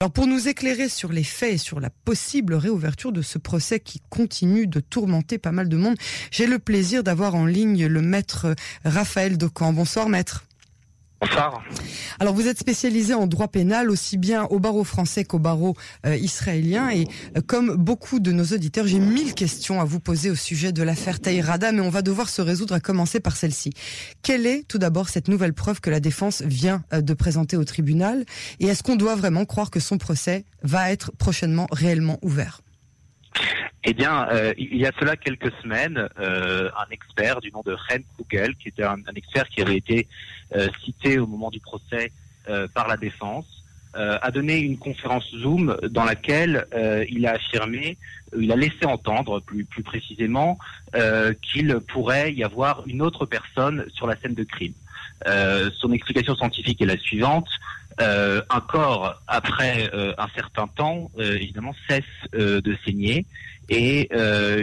Alors pour nous éclairer sur les faits et sur la possible réouverture de ce procès qui continue de tourmenter pas mal de monde, j'ai le plaisir d'avoir en ligne le maître Raphaël Docan. Bonsoir maître. Bonsoir. Alors vous êtes spécialisé en droit pénal aussi bien au barreau français qu'au barreau euh, israélien et euh, comme beaucoup de nos auditeurs, j'ai mille questions à vous poser au sujet de l'affaire Taïrada, mais on va devoir se résoudre à commencer par celle-ci. Quelle est tout d'abord cette nouvelle preuve que la défense vient euh, de présenter au tribunal? Et est-ce qu'on doit vraiment croire que son procès va être prochainement réellement ouvert? Eh bien, il y a cela quelques semaines, un expert du nom de Ren Kugel, qui était un, expert qui avait été euh, cité au moment du procès euh, par la défense, euh, a donné une conférence Zoom dans laquelle il a affirmé, il a laissé entendre plus, plus précisément qu'il pourrait y avoir une autre personne sur la scène de crime. son explication scientifique est la suivante. Un corps, après un certain temps, évidemment, cesse de saigner. Et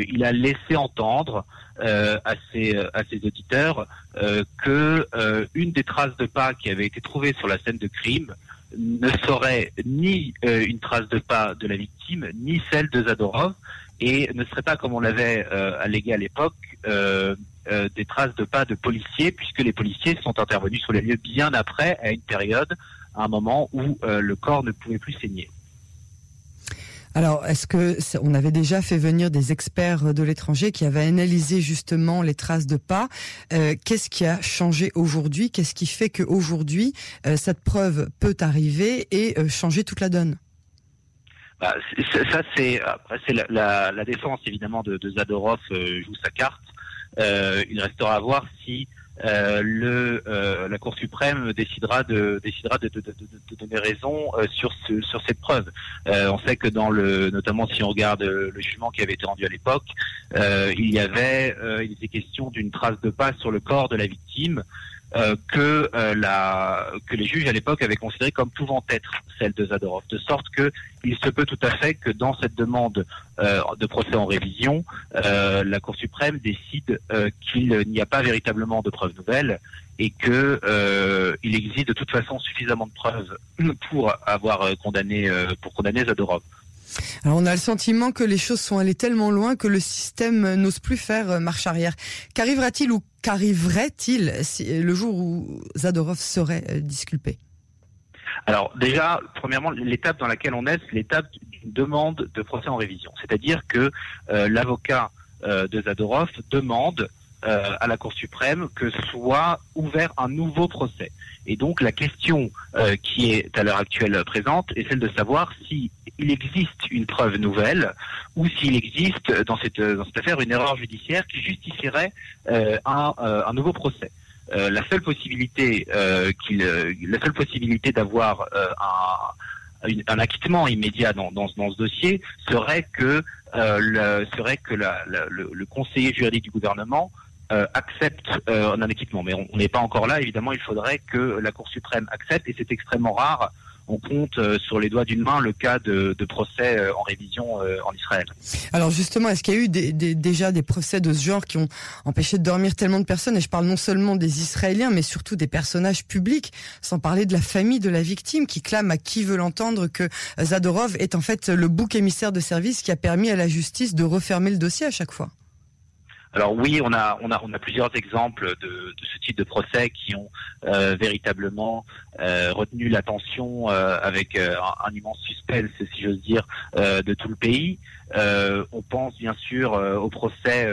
il a laissé entendre euh, à, ses, à ses auditeurs euh, que euh, une des traces de pas qui avait été trouvée sur la scène de crime ne serait ni euh, une trace de pas de la victime, ni celle de Zadorov, et ne serait pas, comme on l'avait allégué à l'époque, des traces de pas de policiers, puisque les policiers sont intervenus sur les lieux bien après, à une période, à un moment où le corps ne pouvait plus saigner. Alors, est-ce que on avait déjà fait venir des experts de l'étranger qui avaient analysé justement les traces de pas euh, Qu'est-ce qui a changé aujourd'hui? Qu'est-ce qui fait qu'aujourd'hui euh, cette preuve peut arriver et euh, changer toute la donne? Bah, Ça, c'est la, la, défense évidemment de, de Zadorov joue sa carte. Il restera à voir si euh, le, euh, la Cour suprême décidera de décidera de, de, de, de donner raison euh, sur ce, sur cette preuve. on sait que dans le notamment si on regarde le jugement qui avait été rendu à l'époque, il y avait il était question d'une trace de pas sur le corps de la victime. Euh, que euh, la que les juges à l'époque avaient considéré comme pouvant être celle de Zadorov, de sorte que il se peut tout à fait que dans cette demande euh, de procès en révision, la Cour suprême décide qu'il n'y a pas véritablement de preuves nouvelles et que il existe de toute façon suffisamment de preuves pour avoir condamné pour condamner Zadorov. Alors on a le sentiment que les choses sont allées tellement loin que le système n'ose plus faire marche arrière. Qu'arrivera-t-il ou qu'arriverait-il le jour où Zadorov serait euh, disculpé? Alors déjà, premièrement, l'étape dans laquelle on est, c'est l'étape d'une demande de procès en révision. C'est-à-dire que euh, l'avocat euh, de Zadorov demande euh, à la Cour suprême que soit ouvert un nouveau procès. Et donc la question euh, qui est à l'heure actuelle présente est celle de savoir s'il existe une preuve nouvelle ou s'il existe dans cette, dans cette affaire une erreur judiciaire qui justifierait euh, un, un, nouveau procès. la seule possibilité qu'il, la seule possibilité d'avoir un, un acquittement immédiat dans, dans, ce dossier serait que le, serait que la, le, le, conseiller juridique du gouvernement euh, accepte euh, un équipement. Mais on n'est pas encore là. Évidemment, il faudrait que la Cour suprême accepte, et c'est extrêmement rare. On compte euh, sur les doigts d'une main le cas de, procès en révision en Israël. Alors justement, est-ce qu'il y a eu des, déjà des procès de ce genre qui ont empêché de dormir tellement de personnes? Et je parle non seulement des Israéliens, mais surtout des personnages publics, sans parler de la famille de la victime qui clame à qui veut l'entendre que Zadorov est en fait le bouc émissaire de service qui a permis à la justice de refermer le dossier à chaque fois. Alors oui, on a, on a, on a plusieurs exemples de, ce type de procès qui ont euh, véritablement euh, retenu l'attention euh, avec un, un, immense suspense, si j'ose dire, de tout le pays. On pense bien sûr au procès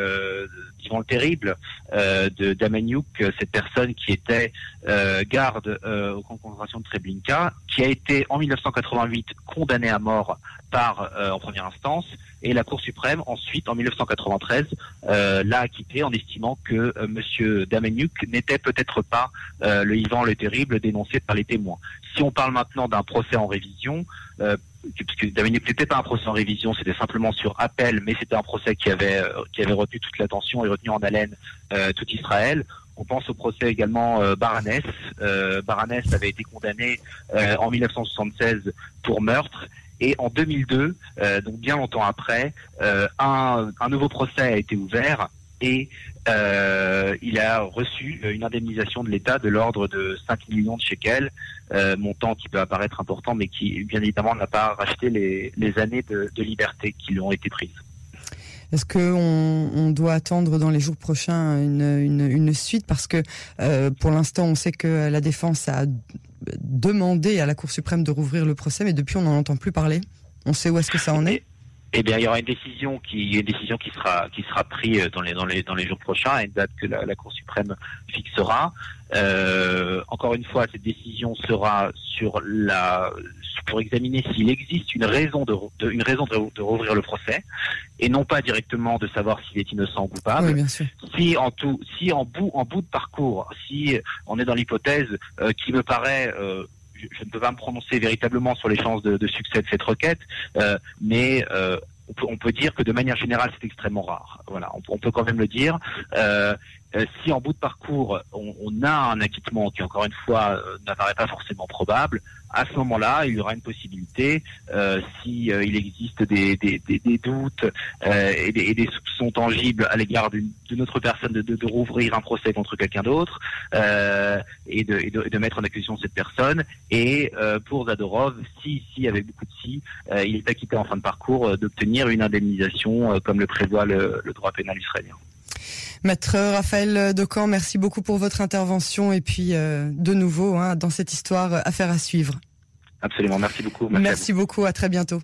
d'Ivan le Terrible de d'Amaniuk, cette personne qui était garde aux concentration de Treblinka, qui a été en 1988 condamnée à mort par en première instance et la Cour suprême ensuite en 1993 euh, l'a acquitté en estimant que euh, Monsieur Dameniuk n'était peut-être pas euh, le Ivan le terrible dénoncé par les témoins. Si on parle maintenant d'un procès en révision, euh, puisque Dameniuk n'était pas un procès en révision, c'était simplement sur appel, mais c'était un procès qui avait euh, qui avait retenu toute l'attention et retenu en haleine tout Israël. On pense au procès également euh, Baranès. Baranès avait été condamné en 1976 pour meurtre et en 2002, euh, donc bien longtemps après, euh, un, nouveau procès a été ouvert et euh, il a reçu une indemnisation de l'État de l'ordre de 5 millions de shekels, euh, montant qui peut apparaître important, mais qui bien évidemment n'a pas racheté les, années de, liberté qui lui ont été prises. Est-ce qu'on on doit attendre dans les jours prochains une, suite? Parce que euh, pour l'instant, on sait que la défense a demandé à la Cour suprême de rouvrir le procès, mais depuis, on n'en entend plus parler. On sait où est-ce que ça en est? Eh bien, il y aura une décision qui, une décision qui sera, qui sera prise dans les, dans les, dans les jours prochains, à une date que la, la Cour suprême fixera. Euh, encore une fois, cette décision sera sur la, pour examiner s'il existe une raison de, de une raison de, de, rouvrir le procès, et non pas directement de savoir s'il est innocent ou coupable. Oui, bien sûr. Si en tout, si en bout, en bout de parcours, si on est dans l'hypothèse euh, qui me paraît euh, je ne peux pas me prononcer véritablement sur les chances de, succès de cette requête, euh, mais euh, on, peut, on, peut, dire que de manière générale, c'est extrêmement rare. Voilà, on, on, peut quand même le dire. Euh, si en bout de parcours, on, on, a un acquittement qui, encore une fois, n'apparaît pas forcément probable, à ce moment-là, il y aura une possibilité, euh, si euh, il existe des, des, des, des doutes euh, et, et, des, soupçons tangibles à l'égard d'une autre personne, de, de, de, rouvrir un procès contre quelqu'un d'autre et, de, et, de, mettre en accusation cette personne. Et pour Zadorov, si, si, avec beaucoup de si, il est acquitté en fin de parcours, d'obtenir une indemnisation comme le prévoit le, le droit pénal israélien. Maître Raphaël Decamp, merci beaucoup pour votre intervention et puis euh, de nouveau hein, dans cette histoire, affaire à suivre. Absolument, merci beaucoup. Merci, merci beaucoup, à très bientôt.